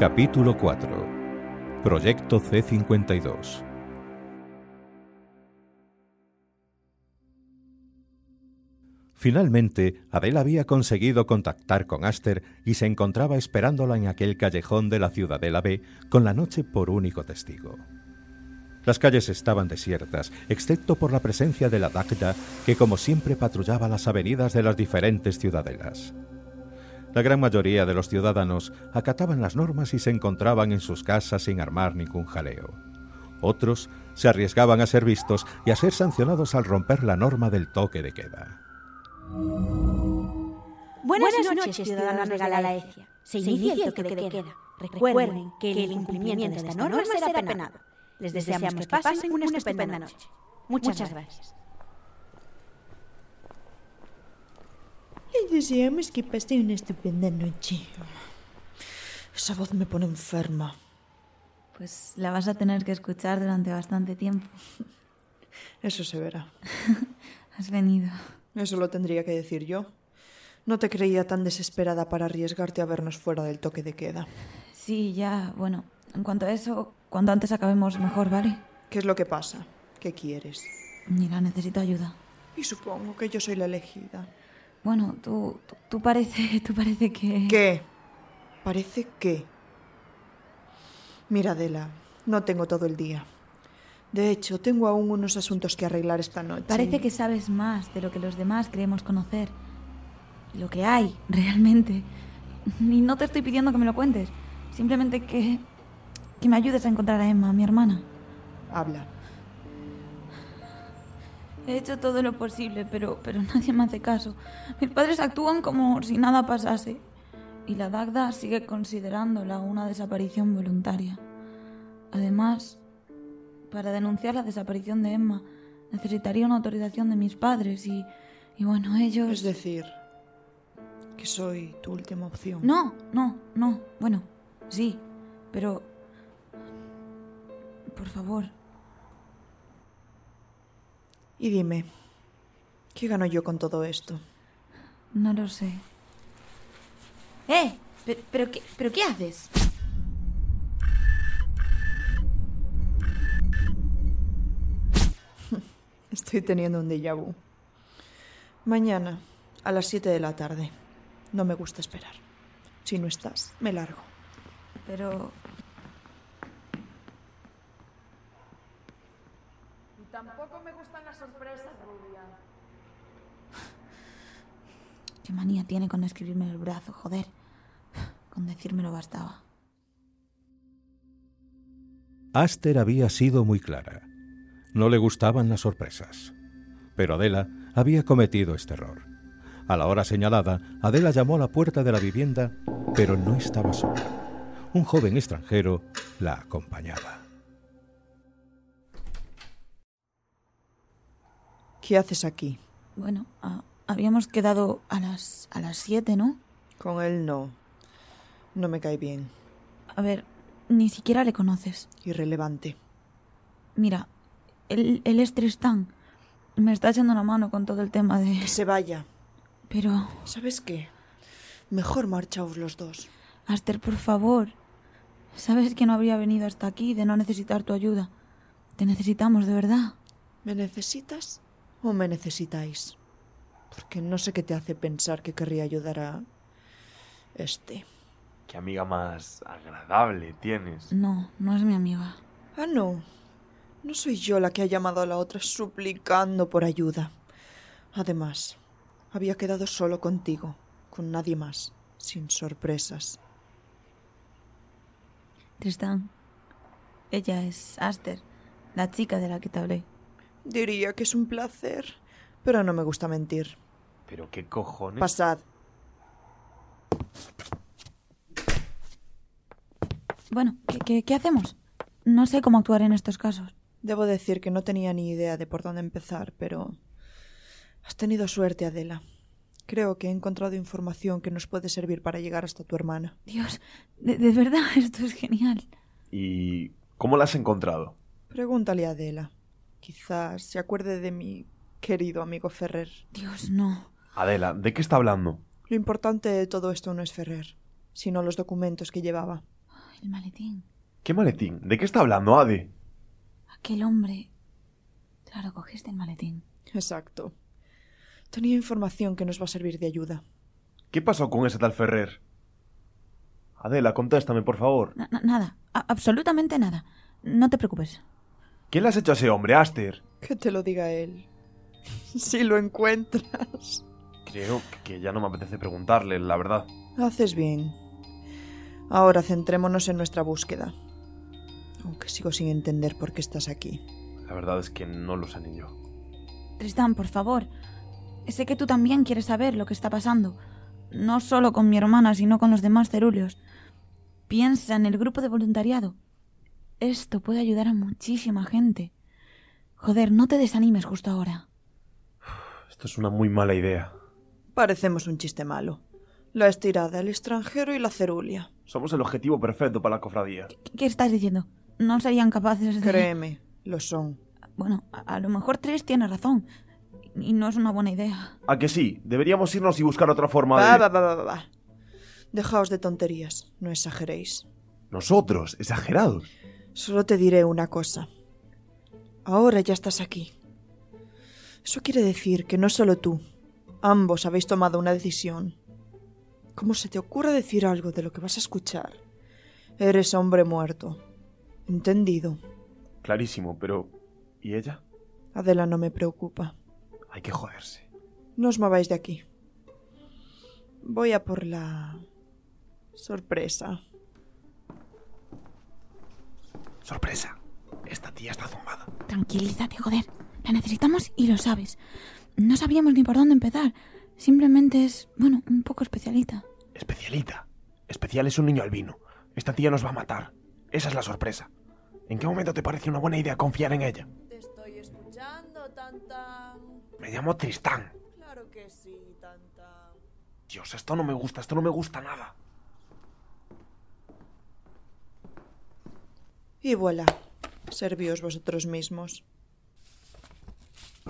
Capítulo 4 Proyecto C52 Finalmente, Adela había conseguido contactar con Aster y se encontraba esperándola en aquel callejón de la Ciudadela B con la noche por único testigo. Las calles estaban desiertas, excepto por la presencia de la Dagda, que como siempre patrullaba las avenidas de las diferentes ciudadelas. La gran mayoría de los ciudadanos acataban las normas y se encontraban en sus casas sin armar ningún jaleo. Otros se arriesgaban a ser vistos y a ser sancionados al romper la norma del toque de queda. Buenas, noches, ciudadanos de Galaecia. Se inicia el toque de queda. Recuerden que el incumplimiento de esta norma será penado. Les deseamos que pasen una estupenda noche. Muchas gracias. Les deseamos que pasen una estupenda noche. Esa voz me pone enferma. Pues la vas a tener que escuchar durante bastante tiempo. Eso se verá. Has venido. Eso lo tendría que decir yo. No te creía tan desesperada para arriesgarte a vernos fuera del toque de queda. Sí, ya, bueno. En cuanto a eso, cuanto antes acabemos mejor, ¿vale? ¿Qué es lo que pasa? ¿Qué quieres? Mira, necesito ayuda. Y supongo que yo soy la elegida. Bueno, tú, tú, tú parece, tú parece que... ¿Qué? ¿Parece qué? Mira, Adela, no tengo todo el día. De hecho, tengo aún unos asuntos que arreglar esta noche. Parece que sabes más de lo que los demás creemos conocer. Lo que hay, realmente. Y no te estoy pidiendo que me lo cuentes. Simplemente que... que me ayudes a encontrar a Emma, mi hermana. Habla. He hecho todo lo posible, pero, pero nadie me hace caso. Mis padres actúan como si nada pasase. Y la Dagda sigue considerándola una desaparición voluntaria. Además, para denunciar la desaparición de Emma, necesitaría una autorización de mis padres y, y bueno, ellos... Es decir, que soy tu última opción. No, no, no. Bueno, sí, pero... Por favor, Y dime, ¿qué gano yo con todo esto? no lo sé. ¡Eh! ¿Pero, pero qué, ¿Pero qué haces? Estoy teniendo un déjà vu. Mañana, a las 7 de la tarde. No me gusta esperar. Si no estás, me largo. Pero... Tampoco me gustan las sorpresas, Rubia. ¿Qué manía tiene con escribirme en el brazo? Joder. Con decírmelo bastaba. Aster había sido muy clara. No le gustaban las sorpresas. Pero Adela había cometido este error. A la hora señalada, Adela llamó a la puerta de la vivienda, pero no estaba sola. Un joven extranjero la acompañaba. ¿Qué haces aquí? Bueno, ah, habíamos quedado a las, a las siete, ¿no? Con él no. No me cae bien. A ver, ni siquiera le conoces. Irrelevante. Mira, él, él es Tristán. Me está echando una mano con todo el tema de... Que se vaya. Pero, ¿Sabes qué? Mejor marchaos los dos. Aster, por favor. Sabes que no habría venido hasta aquí de no necesitar tu ayuda. Te necesitamos, de verdad. ¿Me necesitas o me necesitáis? Porque no sé qué te hace pensar que querría ayudar a... este. Qué amiga más agradable tienes. No, no es mi amiga. Ah, no. No soy yo la que ha llamado a la otra suplicando por ayuda. Además, Había quedado solo contigo, con nadie más, sin sorpresas. Tristán, ella es Aster, la chica de la que te hablé. Diría que es un placer, pero no me gusta mentir. ¿Pero qué cojones? Pasad. Bueno, ¿qué, qué, qué hacemos? No sé cómo actuar en estos casos. Debo decir que no tenía ni idea de por dónde empezar, pero... Has tenido suerte, Adela. Creo que he encontrado información que nos puede servir para llegar hasta tu hermana. Dios, de, de verdad, esto es genial. ¿Y cómo la has encontrado? Pregúntale a Adela. Quizás se acuerde de mi querido amigo Ferrer. Dios, no. Adela, ¿de qué está hablando? Lo importante de todo esto no es Ferrer, sino los documentos que llevaba. El maletín. ¿Qué maletín? ¿De qué está hablando, Ade? Aquel hombre. Claro, cogiste el maletín. Exacto. Tenía información que nos va a servir de ayuda. ¿Qué pasó con ese tal Ferrer? Adela, contéstame, por favor. Na- na- nada, a- absolutamente nada. No te preocupes. ¿Qué le has hecho a ese hombre, Aster? Que te lo diga él. Si lo encuentras. Creo que ya no me apetece preguntarle, la verdad. Haces bien. Ahora centrémonos en nuestra búsqueda. Aunque sigo sin entender por qué estás aquí. La verdad es que no lo sé ni yo. Tristán, por favor. Sé que tú también quieres saber lo que está pasando. No solo con mi hermana, sino con los demás cerúleos. Piensa en el grupo de voluntariado. Esto puede ayudar a muchísima gente. Joder, no te desanimes justo ahora. Esto es una muy mala idea. Parecemos un chiste malo. La estirada, el extranjero y la cerulia. Somos el objetivo perfecto para la cofradía. ¿Qué- ¿Qué estás diciendo? No serían capaces de... Créeme, lo son. Bueno, a, a lo mejor Tris tiene razón. Y no es una buena idea. ¿A que sí? Deberíamos irnos y buscar otra forma Va, de... va, va, va, va, va. Dejaos de tonterías, no exageréis. Nosotros, exagerados. Solo te diré una cosa. Ahora ya estás aquí. Eso quiere decir que no solo tú, ambos habéis tomado una decisión. ¿Cómo se te ocurre decir algo de lo que vas a escuchar? Eres hombre muerto. Entendido. Clarísimo, pero... ¿Y ella? Adela no me preocupa. Hay que joderse. No os mováis de aquí. Voy a por la... sorpresa. Sorpresa. Esta tía está zumbada. Tranquilízate, joder. La necesitamos y lo sabes. No sabíamos ni por dónde empezar. Simplemente es, bueno, un poco especialita. Especialita. Especial es un niño albino. Esta tía nos va a matar. Esa es la sorpresa. ¿En qué momento te parece una buena idea confiar en ella? Te estoy escuchando, Tantan. Me llamo Tristán. Claro que sí, Tantan. Dios, esto no me gusta, esto no me gusta nada. Y voilà. Servíos vosotros mismos.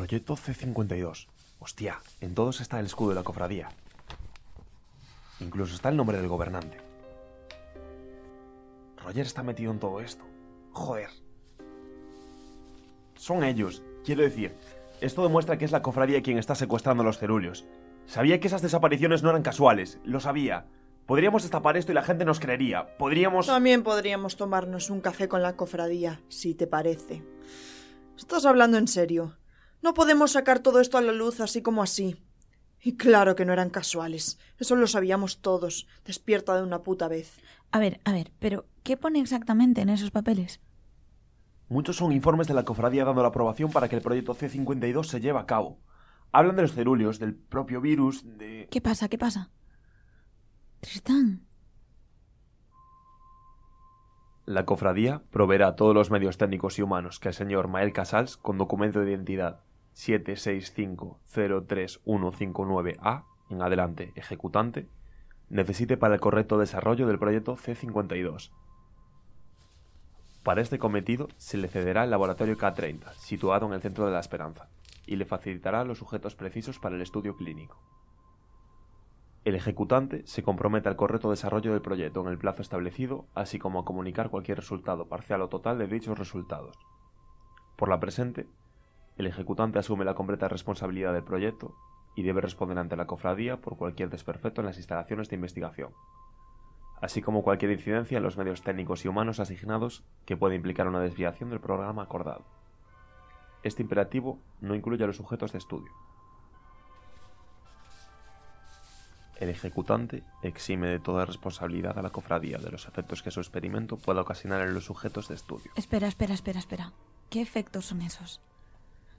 Proyecto C52. Hostia, en todos está el escudo de la cofradía. Incluso está el nombre del gobernante. Roger está metido en todo esto. Joder. Son ellos. Quiero decir, esto demuestra que es la cofradía quien está secuestrando a los ceruleos. Sabía que esas desapariciones no eran casuales, lo sabía. Podríamos destapar esto y la gente nos creería. Podríamos... También podríamos tomarnos un café con la cofradía, si te parece. Estás hablando en serio. No podemos sacar todo esto a la luz así como así. Y claro que no eran casuales. Eso lo sabíamos todos. Despierta de una puta vez. A ver, a ver, pero ¿qué pone exactamente en esos papeles? Muchos son informes de la cofradía dando la aprobación para que el proyecto C52 se lleve a cabo. Hablan de los ceruleos, del propio virus, de... ¿Qué pasa? ¿Qué pasa? Tristán. La cofradía proveerá a todos los medios técnicos y humanos que el señor Mael Casals, con documento de identidad 765035159A, en adelante, ejecutante, necesite para el correcto desarrollo del proyecto C52. Para este cometido se le cederá el laboratorio K30, situado en el centro de la Esperanza, y le facilitará los sujetos precisos para el estudio clínico. El ejecutante se compromete al correcto desarrollo del proyecto en el plazo establecido, así como a comunicar cualquier resultado parcial o total de dichos resultados. Por la presente, el ejecutante asume la completa responsabilidad del proyecto y debe responder ante la cofradía por cualquier desperfecto en las instalaciones de investigación, así como cualquier incidencia en los medios técnicos y humanos asignados que pueda implicar una desviación del programa acordado. Este imperativo no incluye a los sujetos de estudio. El ejecutante exime de toda responsabilidad a la cofradía de los efectos que su experimento pueda ocasionar en los sujetos de estudio. Espera, espera, espera, espera. ¿Qué efectos son esos?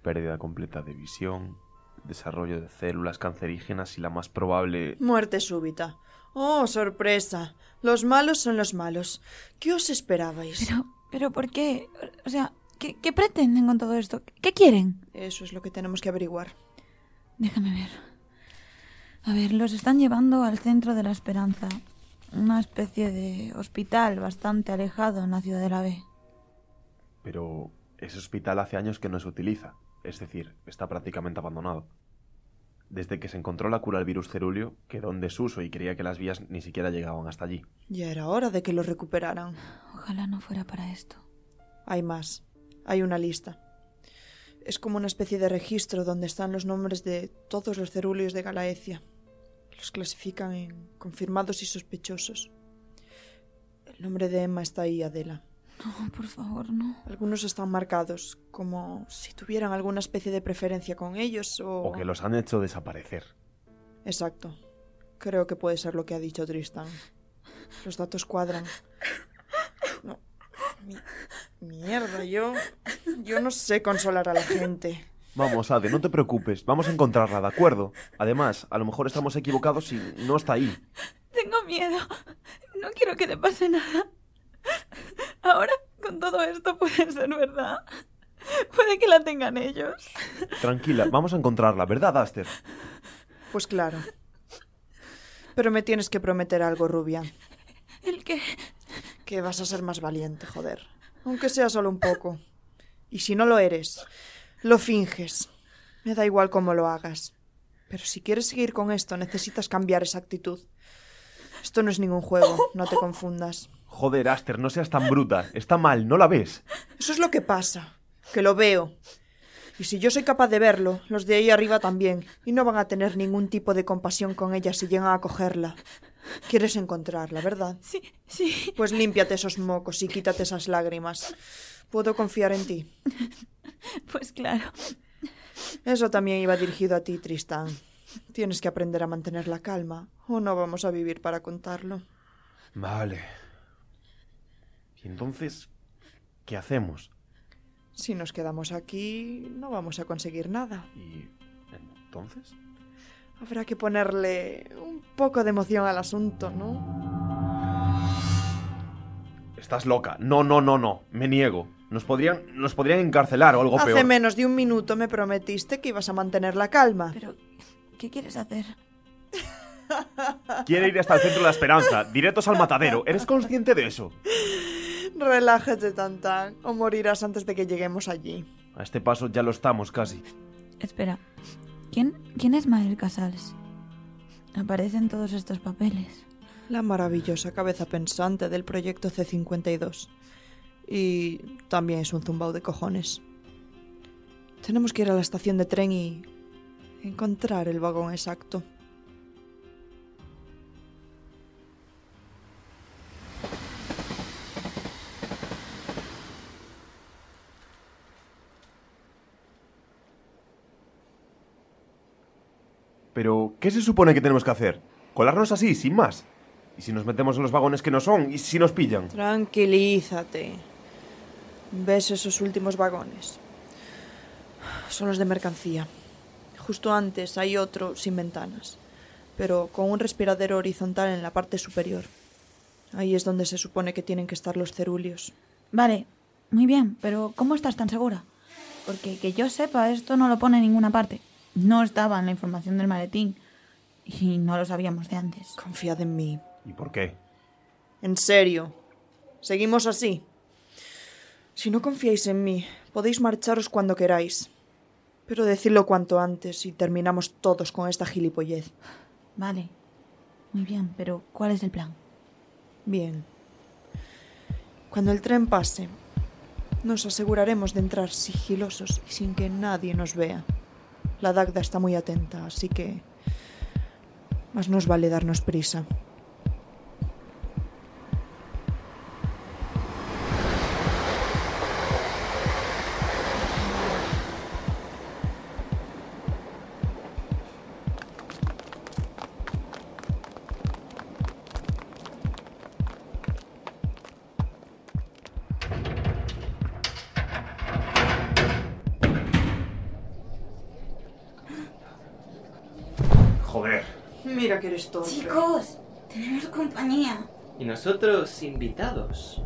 Pérdida completa de visión, desarrollo de células cancerígenas y la más probable... Muerte súbita. Oh, sorpresa. Los malos son los malos. ¿Qué os esperabais? Pero, pero ¿por qué? O sea, ¿qué, qué pretenden con todo esto? ¿Qué quieren? Eso es lo que tenemos que averiguar. Déjame ver. A ver, los están llevando al centro de la Esperanza. Una especie de hospital bastante alejado en la ciudad de la B. Pero ese hospital hace años que no se utiliza. Es decir, está prácticamente abandonado. Desde que se encontró la cura al virus cerúleo, quedó en desuso y creía que las vías ni siquiera llegaban hasta allí. Ya era hora de que lo recuperaran. Ojalá no fuera para esto. Hay más. Hay una lista. Es como una especie de registro donde están los nombres de todos los cerúleos de Galaecia. Los clasifican en confirmados y sospechosos. El nombre de Emma está ahí, Adela. No, por favor, no. Algunos están marcados, como si tuvieran alguna especie de preferencia con ellos o... O que los han hecho desaparecer. Exacto. Creo que puede ser lo que ha dicho Tristan. Los datos cuadran. No. Mi- Mierda, yo... Yo no sé consolar a la gente. Vamos, Ade, no te preocupes. Vamos a encontrarla, ¿de acuerdo? Además, a lo mejor estamos equivocados y no está ahí. Tengo miedo. No quiero que te pase nada. Con todo esto, puede ser verdad. Puede que la tengan ellos. Tranquila, vamos a encontrarla, ¿verdad, Aster? Pues claro. Pero me tienes que prometer algo, Rubia. ¿El qué? Que vas a ser más valiente, joder. Aunque sea solo un poco. Y si no lo eres, lo finges. Me da igual cómo lo hagas. Pero si quieres seguir con esto, necesitas cambiar esa actitud. Esto no es ningún juego, no te confundas. Joder, Aster, no seas tan bruta. Está mal, ¿no la ves? Eso es lo que pasa, que lo veo. Y si yo soy capaz de verlo, los de ahí arriba también, y no van a tener ningún tipo de compasión con ella si llegan a cogerla. Quieres encontrarla, ¿verdad? Sí, sí. Pues límpiate esos mocos y quítate esas lágrimas. Puedo confiar en ti. Pues claro. Eso también iba dirigido a ti, Tristán. Tienes que aprender a mantener la calma, o no vamos a vivir para contarlo. Vale. ¿Y entonces qué hacemos? Si nos quedamos aquí, no vamos a conseguir nada. ¿Y entonces? Habrá que ponerle un poco de emoción al asunto, ¿no? Estás loca. No, no, no, no. Me niego. Nos podrían, nos podrían encarcelar o algo Hace peor. menos de un minuto me prometiste que ibas a mantener la calma. Pero, ¿qué quieres hacer? Quiere ir hasta el centro de la esperanza, directos al matadero. ¿Eres consciente de eso? Relájate, Tantan, o morirás antes de que lleguemos allí. A este paso ya lo estamos casi. Espera. ¿Quién, quién es Mael Casals? Aparecen todos estos papeles. La maravillosa cabeza pensante del proyecto C52. Y también es un zumbao de cojones. Tenemos que ir a la estación de tren y encontrar el vagón exacto. Pero, ¿qué se supone que tenemos que hacer? ¿Colarnos así, sin más? ¿Y si nos metemos en los vagones que no son? ¿Y si nos pillan? Tranquilízate. ¿Ves esos últimos vagones? Son los de mercancía. Justo antes hay otro sin ventanas, pero con un respiradero horizontal en la parte superior. Ahí es donde se supone que tienen que estar los cerúleos. Vale, muy bien, pero ¿cómo estás tan segura? Porque que yo sepa, esto no lo pone en ninguna parte. No estaba en la información del maletín. Y no lo sabíamos de antes. Confiad en mí. ¿Y por qué? En serio. Seguimos así. Si no confiáis en mí, podéis marcharos cuando queráis. Pero decidlo cuanto antes y terminamos todos con esta gilipollez. Vale. Muy bien, pero ¿cuál es el plan? Bien. Cuando el tren pase, nos aseguraremos de entrar sigilosos y sin que nadie nos vea. La Dagda está muy atenta, así que... Más nos vale darnos prisa. Joder. Mira que eres tonto. Chicos, tenemos compañía. Y nosotros invitados.